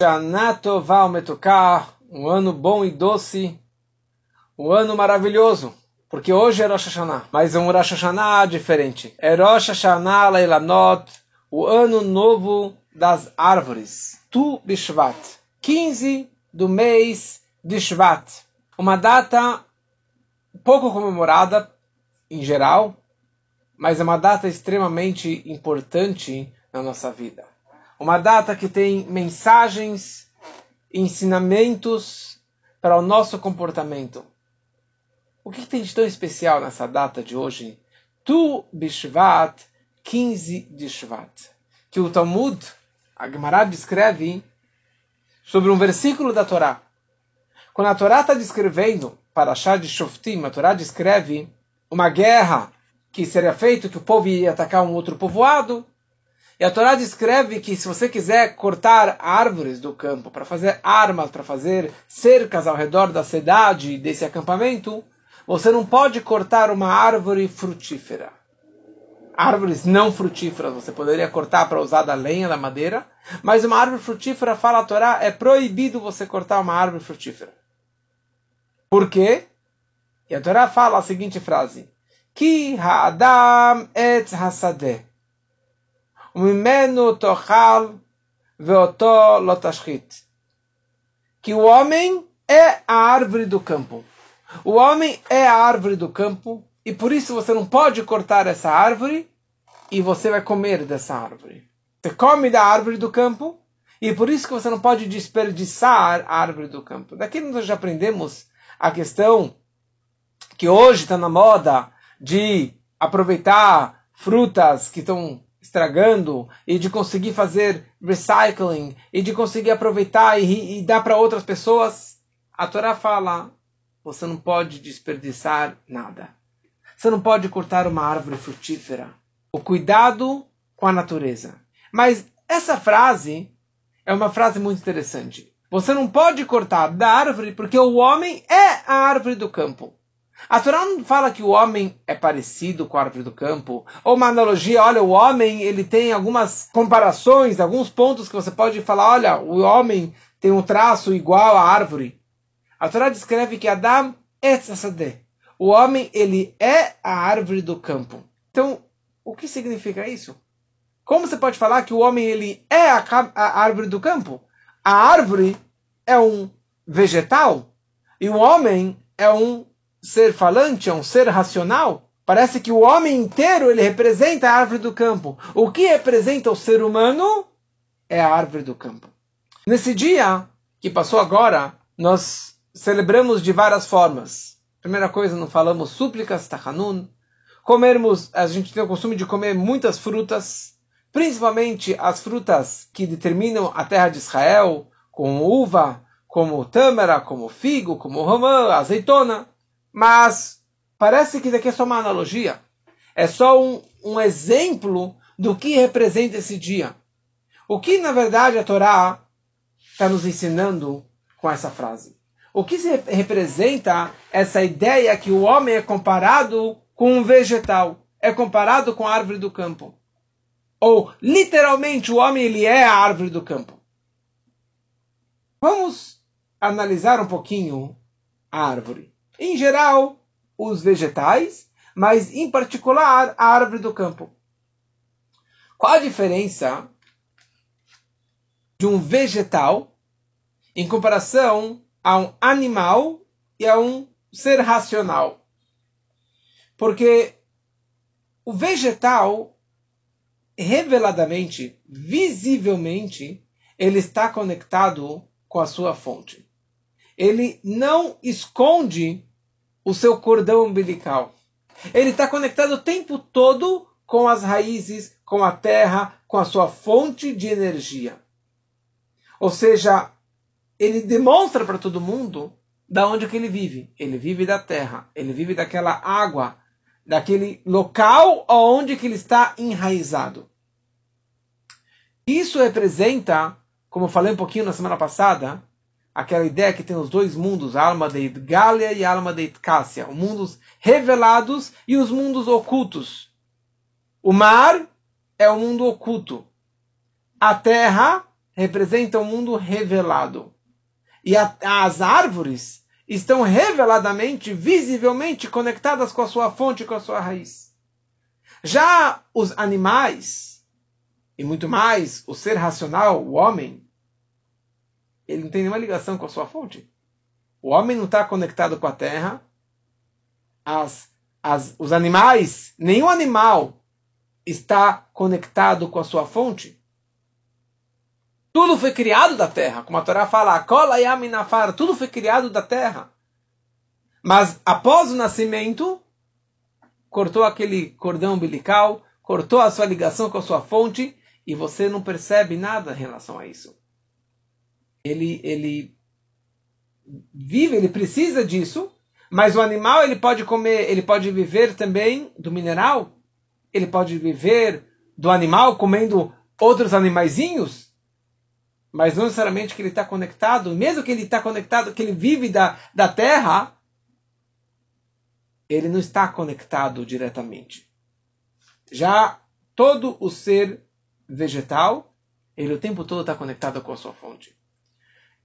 Shanatová Metuká, um ano bom e doce, um ano maravilhoso, porque hoje é Rosh Hashanah, mas é um Rosh Hashanah diferente. É Rosh Hashanah Leilanot, o ano novo das árvores. Tu Bishvat, 15 do mês de Shvat, uma data pouco comemorada em geral, mas é uma data extremamente importante na nossa vida. Uma data que tem mensagens, ensinamentos para o nosso comportamento. O que tem de tão especial nessa data de hoje? Tu Bishvat, 15 de Shvat. Que o Talmud, a Gemara descreve sobre um versículo da Torá. Quando a Torá está descrevendo, para achar de Shoftim, a Torá descreve uma guerra que seria feita, que o povo ia atacar um outro povoado, e a Torá descreve que se você quiser cortar árvores do campo para fazer armas, para fazer cercas ao redor da cidade, desse acampamento, você não pode cortar uma árvore frutífera. Árvores não frutíferas você poderia cortar para usar da lenha, da madeira, mas uma árvore frutífera, fala a Torá, é proibido você cortar uma árvore frutífera. Por quê? E a Torá fala a seguinte frase: Ki ha'adam et hasadeh umimenu tochal veoto lotashchit. Que o homem é a árvore do campo. O homem é a árvore do campo e por isso você não pode cortar essa árvore e você vai comer dessa árvore. Você come da árvore do campo e por isso que você não pode desperdiçar a árvore do campo. Daqui nós já aprendemos a questão que hoje está na moda de aproveitar frutas que estão estragando e de conseguir fazer recycling e de conseguir aproveitar e, e dar para outras pessoas, a Torá fala: você não pode desperdiçar nada. Você não pode cortar uma árvore frutífera. O cuidado com a natureza. Mas essa frase é uma frase muito interessante. Você não pode cortar da árvore porque o homem é a árvore do campo. A Torá não fala que o homem é parecido com a árvore do campo, ou uma analogia, olha, o homem ele tem algumas comparações, alguns pontos que você pode falar, olha, o homem tem um traço igual à árvore. A Torá descreve que Adam é tzadeh. O homem ele é a árvore do campo. Então, o que significa isso? Como você pode falar que o homem ele é a, a árvore do campo? A árvore é um vegetal e o homem é um ser falante, é um ser racional. Parece que o homem inteiro ele representa a árvore do campo. O que representa o ser humano é a árvore do campo. Nesse dia que passou agora, nós celebramos de várias formas. Primeira coisa, não falamos súplicas, tachanun. Comermos, a gente tem o costume de comer muitas frutas, principalmente as frutas que determinam a terra de Israel, como uva, como tâmara, como figo, como romã, azeitona. Mas parece que isso aqui é só uma analogia. É só um, um exemplo do que representa esse dia. O que, na verdade, a Torá está nos ensinando com essa frase? O que se representa essa ideia que o homem é comparado com um vegetal, é comparado com a árvore do campo? Ou, literalmente, o homem ele é a árvore do campo. Vamos analisar um pouquinho a árvore. Em geral, os vegetais, mas em particular a árvore do campo. Qual a diferença de um vegetal em comparação a um animal e a um ser racional? Porque o vegetal, reveladamente, visivelmente, ele está conectado com a sua fonte ele não esconde o seu cordão umbilical. Ele está conectado o tempo todo com as raízes, com a terra, com a sua fonte de energia. Ou seja, ele demonstra para todo mundo da onde que ele vive. Ele vive da terra, ele vive daquela água, daquele local onde que ele está enraizado. Isso representa, como falei um pouquinho na semana passada, aquela ideia que tem os dois mundos, a alma de Galia e a alma de Cássia, os mundos revelados e os mundos ocultos. O mar é o mundo oculto. A terra representa o mundo revelado. E a, as árvores estão reveladamente, visivelmente conectadas com a sua fonte, com a sua raiz. Já os animais, e muito mais o ser racional, o homem, ele não tem nenhuma ligação com a sua fonte. O homem não está conectado com a terra. As, as, os animais, nenhum animal está conectado com a sua fonte. Tudo foi criado da terra, como a Torá fala, cola e aminafar, tudo foi criado da terra. Mas após o nascimento, cortou aquele cordão umbilical, cortou a sua ligação com a sua fonte e você não percebe nada em relação a isso. Ele, ele vive, ele precisa disso, mas o animal ele pode comer, ele pode viver também do mineral, ele pode viver do animal comendo outros animaizinhos, mas não necessariamente que ele está conectado, mesmo que ele está conectado, que ele vive da, da terra, ele não está conectado diretamente. Já todo o ser vegetal, ele o tempo todo está conectado com a sua fonte.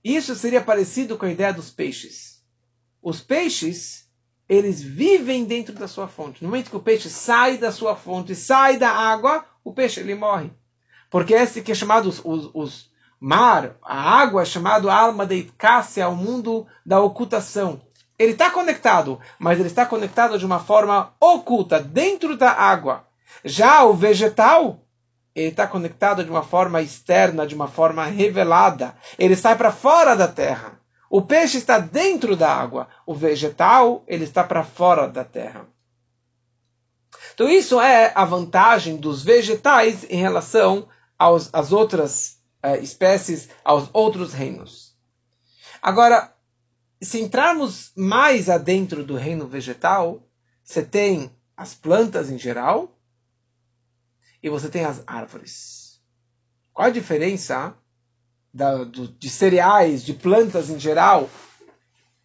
Isso seria parecido com a ideia dos peixes. Os peixes, eles vivem dentro da sua fonte. No momento que o peixe sai da sua fonte, sai da água, o peixe ele morre. Porque esse que é chamado os, os, os mar, a água, é chamado alma de Cássia, o mundo da ocultação. Ele está conectado, mas ele está conectado de uma forma oculta, dentro da água. Já o vegetal, ele está conectado de uma forma externa, de uma forma revelada. Ele sai para fora da terra. O peixe está dentro da água. O vegetal, ele está para fora da terra. Então isso é a vantagem dos vegetais em relação aos, às outras uh, espécies aos outros reinos. Agora, se entrarmos mais adentro do reino vegetal, você tem as plantas em geral e você tem as árvores. Qual a diferença da, do, de cereais, de plantas em geral,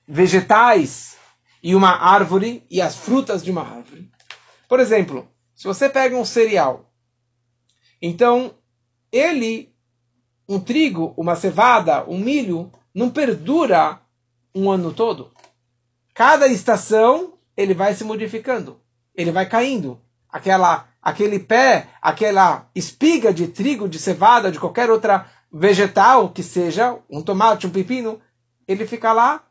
vegetais e uma árvore e as frutas de uma árvore? Por exemplo, se você pega um cereal, então ele um trigo, uma cevada, um milho, não perdura um ano todo. Cada estação ele vai se modificando, ele vai caindo. Aquela, aquele pé, aquela espiga de trigo, de cevada, de qualquer outra vegetal que seja, um tomate, um pepino, ele fica lá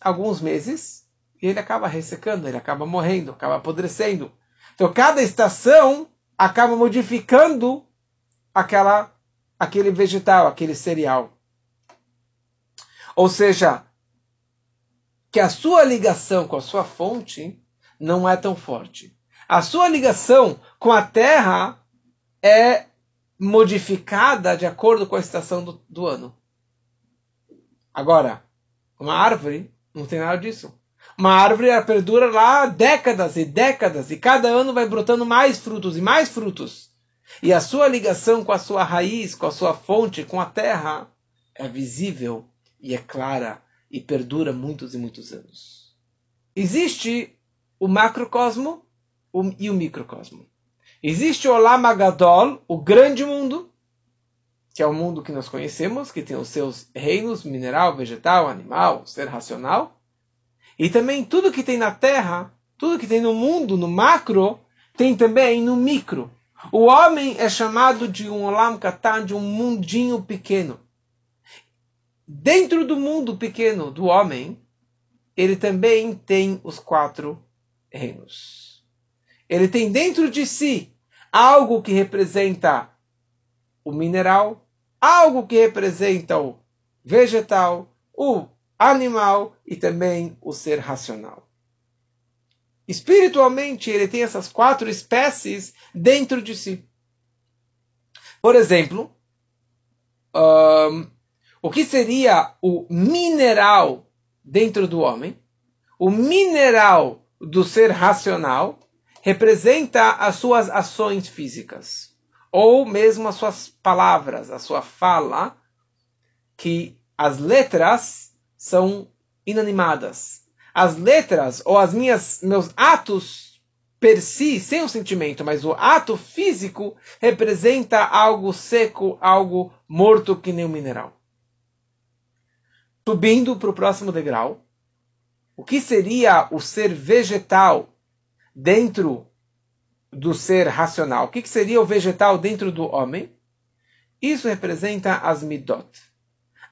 alguns meses e ele acaba ressecando, ele acaba morrendo, acaba apodrecendo. Então cada estação acaba modificando aquela aquele vegetal, aquele cereal. Ou seja, que a sua ligação com a sua fonte não é tão forte. A sua ligação com a terra é modificada de acordo com a estação do, do ano. Agora, uma árvore não tem nada disso. Uma árvore perdura lá décadas e décadas, e cada ano vai brotando mais frutos e mais frutos. E a sua ligação com a sua raiz, com a sua fonte, com a terra, é visível e é clara e perdura muitos e muitos anos. Existe o macrocosmo e o microcosmo. Existe o Olam Agadol, o grande mundo, que é o mundo que nós conhecemos, que tem os seus reinos, mineral, vegetal, animal, ser racional. E também tudo que tem na terra, tudo que tem no mundo, no macro, tem também no micro. O homem é chamado de um olam katan, de um mundinho pequeno. Dentro do mundo pequeno do homem, ele também tem os quatro reinos. Ele tem dentro de si algo que representa o mineral, algo que representa o vegetal, o animal e também o ser racional. Espiritualmente, ele tem essas quatro espécies dentro de si. Por exemplo, um, o que seria o mineral dentro do homem? O mineral do ser racional representa as suas ações físicas, ou mesmo as suas palavras, a sua fala, que as letras são inanimadas, as letras ou as minhas meus atos per si, sem o sentimento, mas o ato físico representa algo seco, algo morto que nem um mineral. Subindo para o próximo degrau, o que seria o ser vegetal dentro do ser racional? O que seria o vegetal dentro do homem? Isso representa as midot,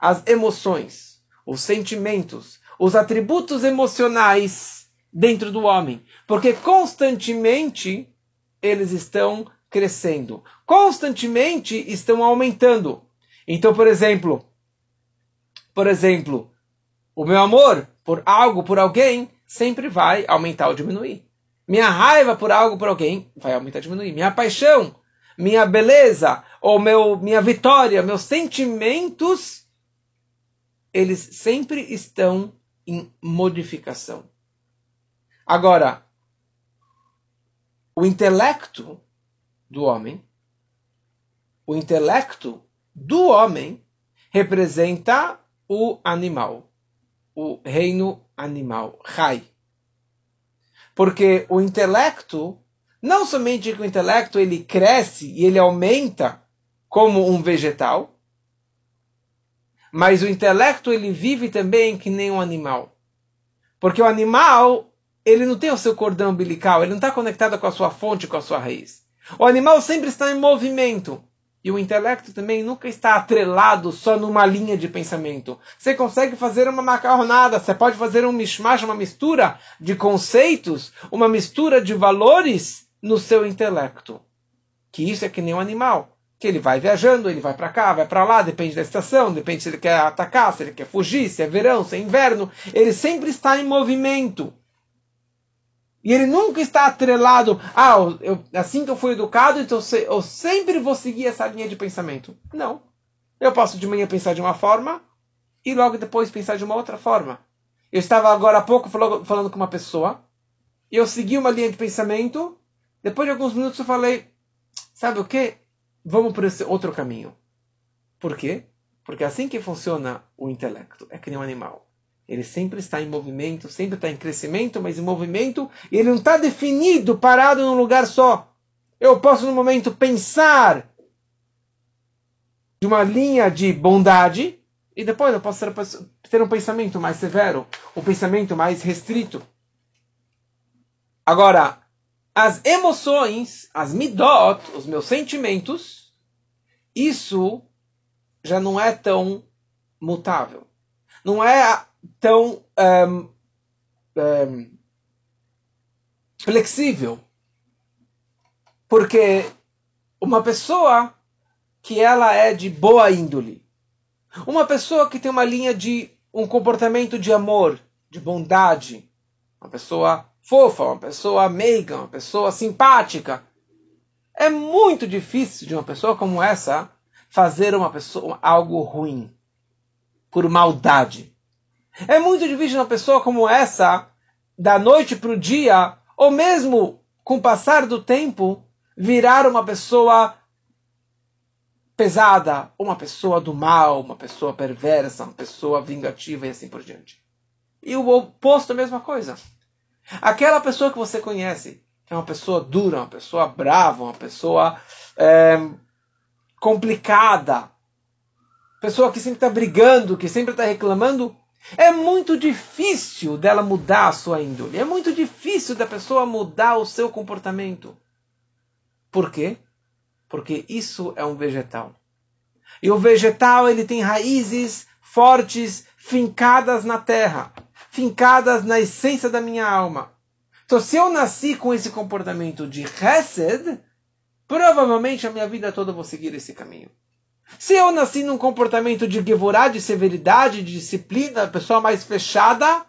as emoções, os sentimentos, os atributos emocionais dentro do homem, porque constantemente eles estão crescendo, constantemente estão aumentando. Então, por exemplo, por exemplo, o meu amor por algo, por alguém, sempre vai aumentar ou diminuir. Minha raiva por algo, por alguém, vai aumentar diminuir. Minha paixão, minha beleza, ou meu, minha vitória, meus sentimentos, eles sempre estão em modificação. Agora, o intelecto do homem, o intelecto do homem representa o animal o reino animal, Rai. Porque o intelecto, não somente que o intelecto ele cresce e ele aumenta como um vegetal, mas o intelecto ele vive também que nem um animal. Porque o animal, ele não tem o seu cordão umbilical, ele não está conectado com a sua fonte, com a sua raiz. O animal sempre está em movimento. E o intelecto também nunca está atrelado só numa linha de pensamento. Você consegue fazer uma macarronada, você pode fazer um mishmash, uma mistura de conceitos, uma mistura de valores no seu intelecto. Que isso é que nem um animal. Que ele vai viajando, ele vai para cá, vai para lá, depende da estação, depende se ele quer atacar, se ele quer fugir, se é verão, se é inverno. Ele sempre está em movimento. E ele nunca está atrelado, ah, eu, assim que eu fui educado, então eu sempre vou seguir essa linha de pensamento. Não. Eu posso de manhã pensar de uma forma e logo depois pensar de uma outra forma. Eu estava agora há pouco falando com uma pessoa e eu segui uma linha de pensamento. Depois de alguns minutos eu falei, sabe o que? Vamos por esse outro caminho. Por quê? Porque é assim que funciona o intelecto. É que nem um animal. Ele sempre está em movimento, sempre está em crescimento, mas em movimento, e ele não está definido, parado num lugar só. Eu posso, no momento, pensar de uma linha de bondade, e depois eu posso ter um pensamento mais severo, um pensamento mais restrito. Agora, as emoções, as midot, os meus sentimentos, isso já não é tão mutável. Não é tão um, um, flexível. Porque uma pessoa que ela é de boa índole, uma pessoa que tem uma linha de um comportamento de amor, de bondade, uma pessoa fofa, uma pessoa meiga, uma pessoa simpática, é muito difícil de uma pessoa como essa fazer uma pessoa algo ruim por maldade. É muito difícil uma pessoa como essa, da noite para o dia, ou mesmo com o passar do tempo, virar uma pessoa pesada, uma pessoa do mal, uma pessoa perversa, uma pessoa vingativa e assim por diante. E o oposto é a mesma coisa. Aquela pessoa que você conhece, que é uma pessoa dura, uma pessoa brava, uma pessoa é, complicada, pessoa que sempre está brigando, que sempre está reclamando, é muito difícil dela mudar a sua índole. É muito difícil da pessoa mudar o seu comportamento. Por quê? Porque isso é um vegetal. E o vegetal ele tem raízes fortes, fincadas na terra, fincadas na essência da minha alma. Então, se eu nasci com esse comportamento de Hesed, provavelmente a minha vida toda eu vou seguir esse caminho. Se eu nasci num comportamento de Gevorá, de severidade, de disciplina, pessoa mais fechada,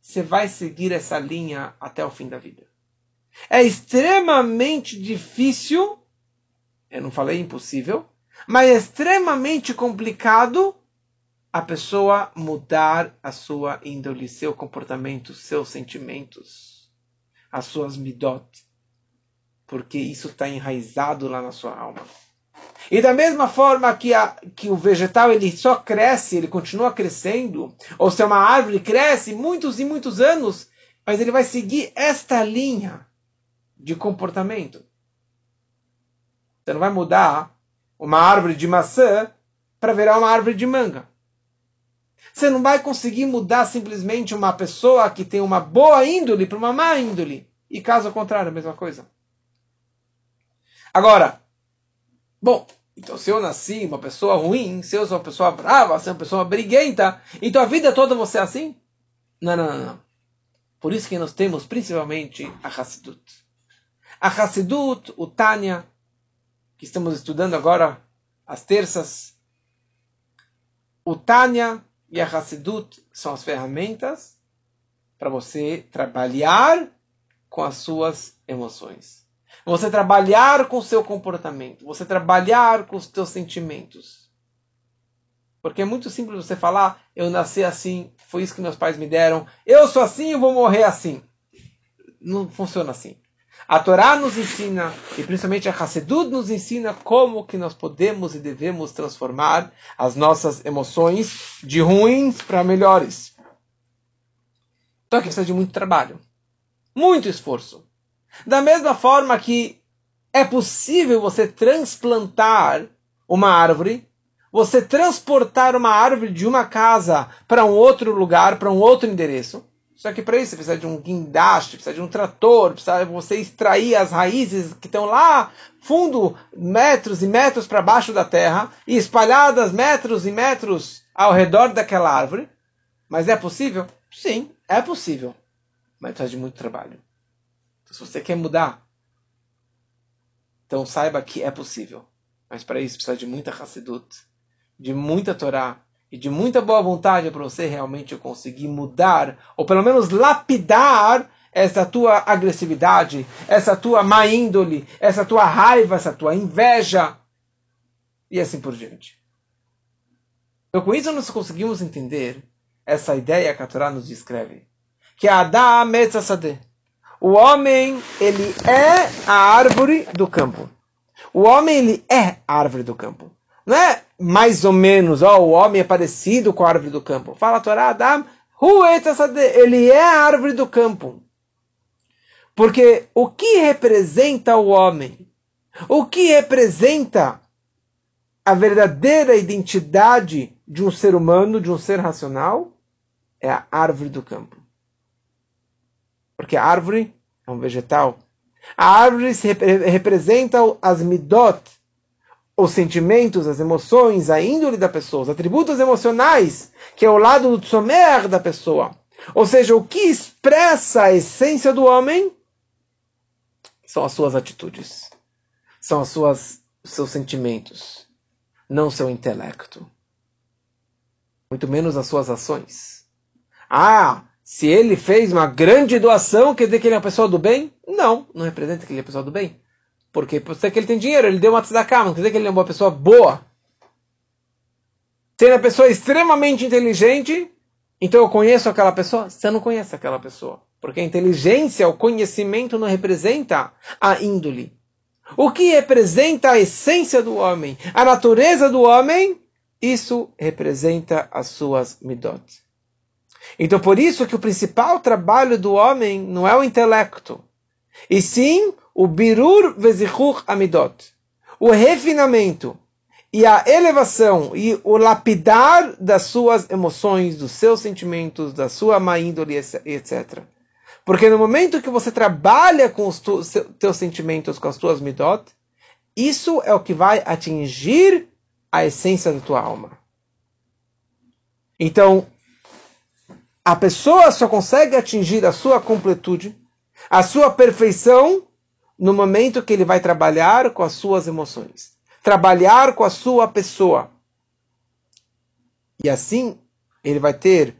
você vai seguir essa linha até o fim da vida. É extremamente difícil, eu não falei impossível, mas é extremamente complicado a pessoa mudar a sua índole, seu comportamento, seus sentimentos, as suas midot, porque isso está enraizado lá na sua alma. E da mesma forma que, a, que o vegetal ele só cresce, ele continua crescendo, ou se é uma árvore, cresce muitos e muitos anos, mas ele vai seguir esta linha de comportamento. Você não vai mudar uma árvore de maçã para virar uma árvore de manga. Você não vai conseguir mudar simplesmente uma pessoa que tem uma boa índole para uma má índole. E caso contrário, a mesma coisa. Agora, bom, então se eu nasci uma pessoa ruim, se eu sou uma pessoa brava, se eu sou uma pessoa briguenta, então a vida toda você é assim? Não, não, não. não. Por isso que nós temos principalmente a Hassidut. A Hassidut, o Tânia, que estamos estudando agora às terças. O Tânia e a Hassidut são as ferramentas para você trabalhar com as suas emoções. Você trabalhar com o seu comportamento. Você trabalhar com os seus sentimentos. Porque é muito simples você falar, eu nasci assim, foi isso que meus pais me deram, eu sou assim, eu vou morrer assim. Não funciona assim. A Torá nos ensina, e principalmente a Hassedut nos ensina, como que nós podemos e devemos transformar as nossas emoções de ruins para melhores. Então aqui precisa de muito trabalho, muito esforço. Da mesma forma que é possível você transplantar uma árvore, você transportar uma árvore de uma casa para um outro lugar, para um outro endereço. Só que para isso você precisa de um guindaste, precisa de um trator, precisa você extrair as raízes que estão lá fundo, metros e metros para baixo da terra e espalhadas metros e metros ao redor daquela árvore. Mas é possível? Sim, é possível. Mas precisa de muito trabalho. Então, se você quer mudar, então saiba que é possível. Mas para isso precisa de muita Hassidut, de muita Torá, e de muita boa vontade para você realmente conseguir mudar, ou pelo menos lapidar essa tua agressividade, essa tua má índole, essa tua raiva, essa tua inveja, e assim por diante. Então, com isso, nós conseguimos entender essa ideia que a Torá nos descreve. Que Adam Metzasade. O homem, ele é a árvore do campo. O homem, ele é a árvore do campo. Não é mais ou menos, ó, o homem é parecido com a árvore do campo. Fala a Torá, Adam, ele é a árvore do campo. Porque o que representa o homem? O que representa a verdadeira identidade de um ser humano, de um ser racional? É a árvore do campo. Porque a árvore é um vegetal. A árvore representa as midot, os sentimentos, as emoções, a índole da pessoa, os atributos emocionais, que é o lado do tzomer da pessoa. Ou seja, o que expressa a essência do homem são as suas atitudes, são as suas, seus sentimentos, não seu intelecto. Muito menos as suas ações. Ah, se ele fez uma grande doação, quer dizer que ele é uma pessoa do bem? Não, não representa que ele é uma pessoa do bem. Porque pode ser que ele tem dinheiro, ele deu uma tzedakah, não quer dizer que ele é uma pessoa boa. Se ele é uma pessoa extremamente inteligente, então eu conheço aquela pessoa? Você não conhece aquela pessoa. Porque a inteligência, o conhecimento não representa a índole. O que representa a essência do homem, a natureza do homem, isso representa as suas midot. Então por isso que o principal trabalho do homem não é o intelecto, e sim o birur vezichur amidot, o refinamento e a elevação e o lapidar das suas emoções, dos seus sentimentos, da sua má índole, etc. Porque no momento que você trabalha com os teus sentimentos, com as tuas midot, isso é o que vai atingir a essência da tua alma. Então, a pessoa só consegue atingir a sua completude, a sua perfeição, no momento que ele vai trabalhar com as suas emoções, trabalhar com a sua pessoa. E assim ele vai ter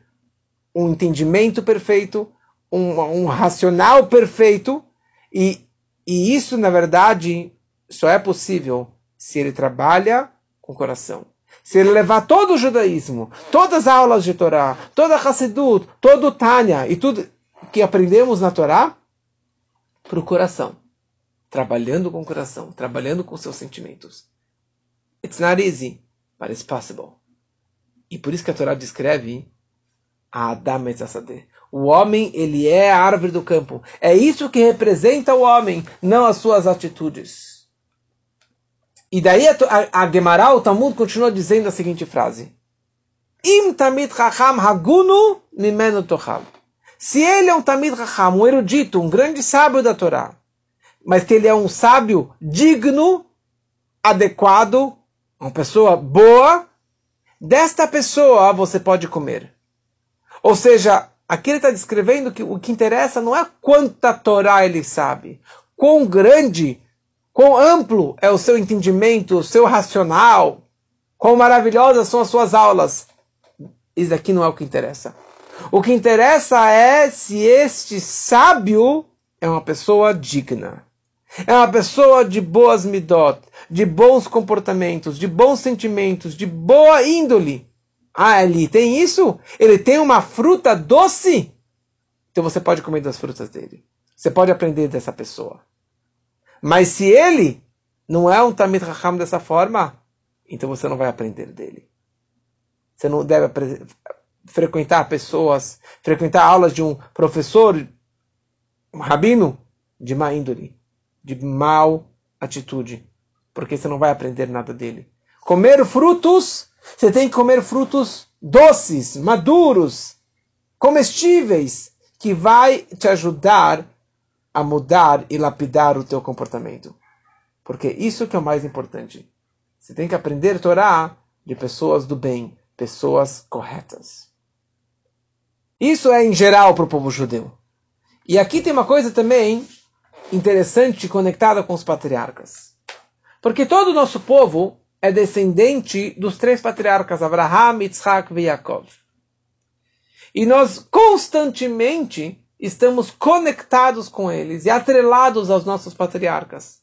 um entendimento perfeito, um, um racional perfeito, e, e isso, na verdade, só é possível se ele trabalha com o coração. Se ele levar todo o judaísmo, todas as aulas de Torá, toda a Hassidut, todo o Tânia e tudo que aprendemos na Torá, para o coração trabalhando com o coração, trabalhando com seus sentimentos. It's not easy, but it's possible. E por isso que a Torá descreve Adam O homem, ele é a árvore do campo. É isso que representa o homem, não as suas atitudes. E daí a, a, a Gemara, o Talmud, continua dizendo a seguinte frase. Im tamid chacham hagunu mimenu tochal. Se ele é um tamid chacham, um erudito, um grande sábio da Torá, mas que ele é um sábio digno, adequado, uma pessoa boa, desta pessoa você pode comer. Ou seja, aqui ele está descrevendo que o que interessa não é quanta Torá ele sabe, quão grande, quão amplo é o seu entendimento, o seu racional, quão maravilhosas são as suas aulas. Isso aqui não é o que interessa. O que interessa é se este sábio é uma pessoa digna. É uma pessoa de boas midot, de bons comportamentos, de bons sentimentos, de boa índole. Ah, ele tem isso? Ele tem uma fruta doce? Então você pode comer das frutas dele. Você pode aprender dessa pessoa. Mas se ele não é um Tamid Raham dessa forma, então você não vai aprender dele. Você não deve frequentar pessoas, frequentar aulas de um professor, um rabino, de má índole, de mal atitude, porque você não vai aprender nada dele. Comer frutos você tem que comer frutos doces, maduros, comestíveis, que vai te ajudar a mudar e lapidar o teu comportamento. Porque isso que é o mais importante. Você tem que aprender a Torá de pessoas do bem, pessoas corretas. Isso é em geral para o povo judeu. E aqui tem uma coisa também interessante conectada com os patriarcas. Porque todo o nosso povo é descendente dos três patriarcas, Abraham, Yitzhak e Yaakov. E nós constantemente estamos conectados com eles e atrelados aos nossos patriarcas.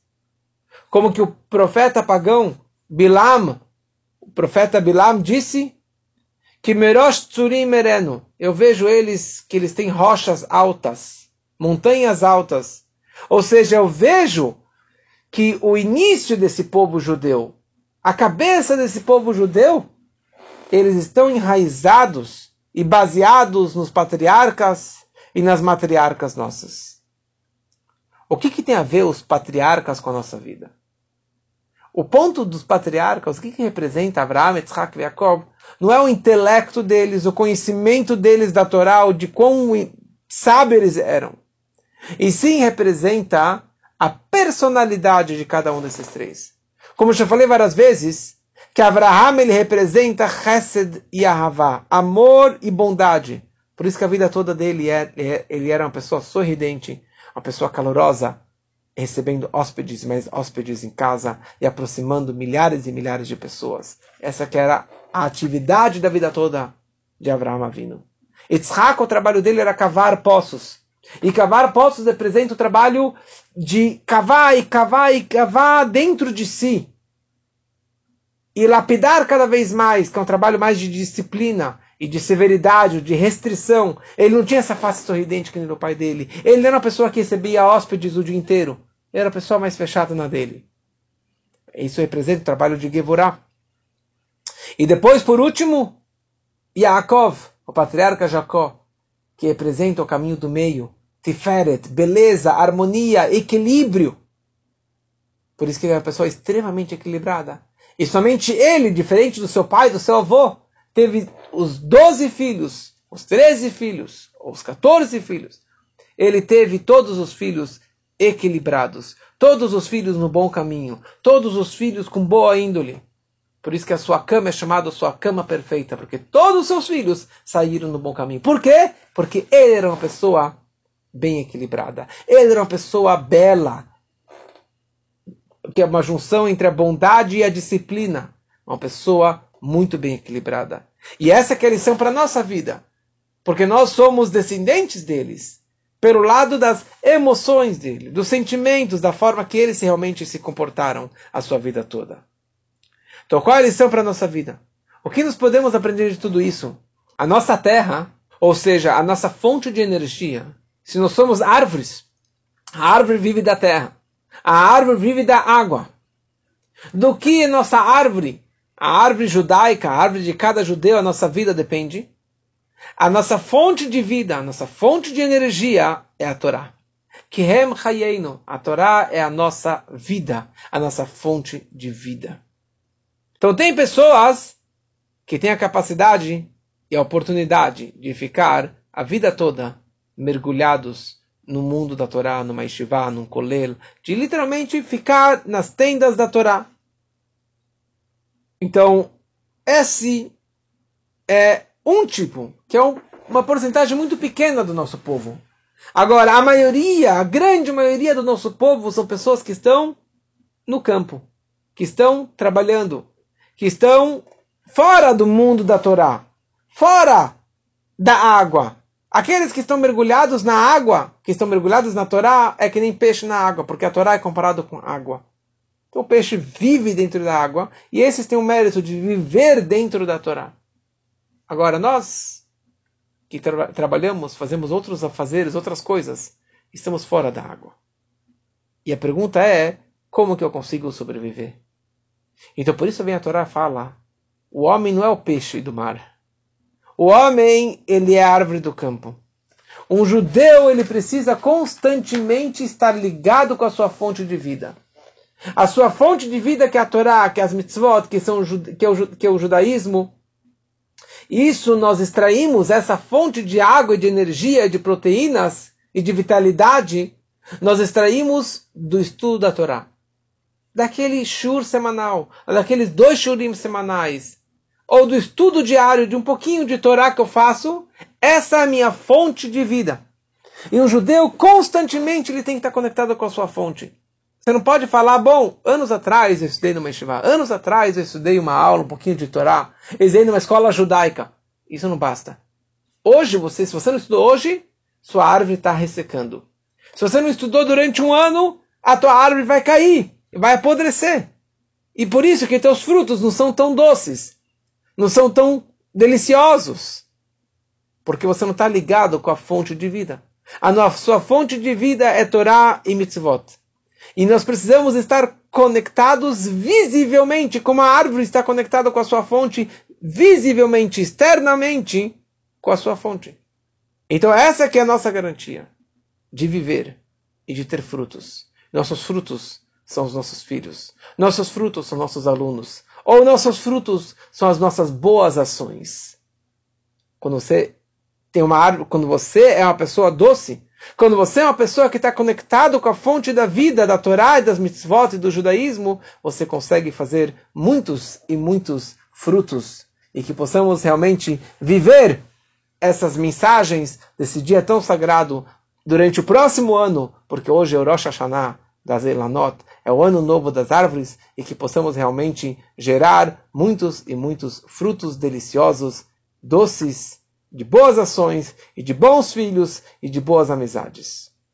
Como que o profeta pagão Bilam, o profeta Bilam disse que Merosh Tzurim Mereno, eu vejo eles que eles têm rochas altas, montanhas altas. Ou seja, eu vejo que o início desse povo judeu, a cabeça desse povo judeu, eles estão enraizados e baseados nos patriarcas e nas matriarcas nossas. O que, que tem a ver os patriarcas com a nossa vida? O ponto dos patriarcas, o que, que representa Abraão, Yitzhak e Jacob, não é o intelecto deles, o conhecimento deles da Torá, de quão sábios eles eram. E sim representa a personalidade de cada um desses três. Como eu já falei várias vezes, que Abraham ele representa Chesed e Ahavá, amor e bondade. Por isso que a vida toda dele é, é, ele era uma pessoa sorridente, uma pessoa calorosa, recebendo hóspedes, mais hóspedes em casa e aproximando milhares e milhares de pessoas. Essa que era a atividade da vida toda de Abraão Avino. Yitzhak, o trabalho dele era cavar poços. E cavar poços representa o trabalho de cavar e cavar e cavar dentro de si. E lapidar cada vez mais, que é um trabalho mais de disciplina e de severidade, de restrição. Ele não tinha essa face sorridente que nem o pai dele. Ele não era uma pessoa que recebia hóspedes o dia inteiro. Ele era a pessoa mais fechada na dele. Isso representa o trabalho de Gevurah. E depois, por último, Yaakov, o patriarca Jacó, que representa o caminho do meio, Tiferet, beleza, harmonia, equilíbrio. Por isso que ele é uma pessoa extremamente equilibrada. E somente ele, diferente do seu pai, do seu avô, teve os 12 filhos, os 13 filhos, os 14 filhos. Ele teve todos os filhos equilibrados, todos os filhos no bom caminho, todos os filhos com boa índole. Por isso que a sua cama é chamada sua cama perfeita, porque todos os seus filhos saíram no bom caminho. Por quê? Porque ele era uma pessoa bem equilibrada. Ele era uma pessoa bela, que é uma junção entre a bondade e a disciplina. Uma pessoa muito bem equilibrada. E essa é a lição para a nossa vida. Porque nós somos descendentes deles. Pelo lado das emoções dele, dos sentimentos, da forma que eles realmente se comportaram a sua vida toda. Então, qual é a lição para a nossa vida? O que nós podemos aprender de tudo isso? A nossa terra, ou seja, a nossa fonte de energia, se nós somos árvores, a árvore vive da terra, a árvore vive da água. Do que nossa árvore, a árvore judaica, a árvore de cada judeu, a nossa vida depende? A nossa fonte de vida, a nossa fonte de energia é a Torá. Kihem Hayenu. A Torá é a nossa vida, a nossa fonte de vida. Então tem pessoas que têm a capacidade e a oportunidade de ficar a vida toda mergulhados no mundo da Torá, no Yeshiva, num kolel, de literalmente ficar nas tendas da Torá. Então, esse é um tipo, que é uma porcentagem muito pequena do nosso povo. Agora, a maioria, a grande maioria do nosso povo são pessoas que estão no campo, que estão trabalhando, que estão fora do mundo da Torá, fora da água. Aqueles que estão mergulhados na água, que estão mergulhados na Torá, é que nem peixe na água, porque a Torá é comparado com água. Então o peixe vive dentro da água, e esses têm o mérito de viver dentro da Torá. Agora, nós que tra trabalhamos, fazemos outros afazeres, outras coisas, estamos fora da água. E a pergunta é, como que eu consigo sobreviver? Então por isso vem a Torá fala, o homem não é o peixe do mar. O homem, ele é a árvore do campo. Um judeu, ele precisa constantemente estar ligado com a sua fonte de vida. A sua fonte de vida, que é a Torá, que é as mitzvot, que, são, que, é o, que é o judaísmo, isso nós extraímos essa fonte de água de energia, de proteínas e de vitalidade, nós extraímos do estudo da Torá. Daquele shur semanal, daqueles dois shurim semanais, ou do estudo diário de um pouquinho de Torá que eu faço, essa é a minha fonte de vida. E um judeu constantemente ele tem que estar conectado com a sua fonte. Você não pode falar, bom, anos atrás eu estudei numa yeshiva, anos atrás eu estudei uma aula, um pouquinho de Torá, eu estudei numa escola judaica. Isso não basta. Hoje, você, se você não estudou hoje, sua árvore está ressecando. Se você não estudou durante um ano, a tua árvore vai cair, vai apodrecer. E por isso que teus frutos não são tão doces, não são tão deliciosos. Porque você não está ligado com a fonte de vida. A sua fonte de vida é Torá e mitzvot. E nós precisamos estar conectados visivelmente, como a árvore está conectada com a sua fonte, visivelmente, externamente, com a sua fonte. Então essa que é a nossa garantia de viver e de ter frutos. Nossos frutos são os nossos filhos. Nossos frutos são nossos alunos. Ou nossos frutos são as nossas boas ações. Quando você tem uma árvore, quando você é uma pessoa doce, quando você é uma pessoa que está conectado com a fonte da vida, da Torá e das mitzvot e do judaísmo, você consegue fazer muitos e muitos frutos. E que possamos realmente viver essas mensagens desse dia tão sagrado durante o próximo ano, porque hoje é o Rosh Hashanah das Elanot, é o ano novo das árvores, e que possamos realmente gerar muitos e muitos frutos deliciosos, doces, de boas ações e de bons filhos e de boas amizades.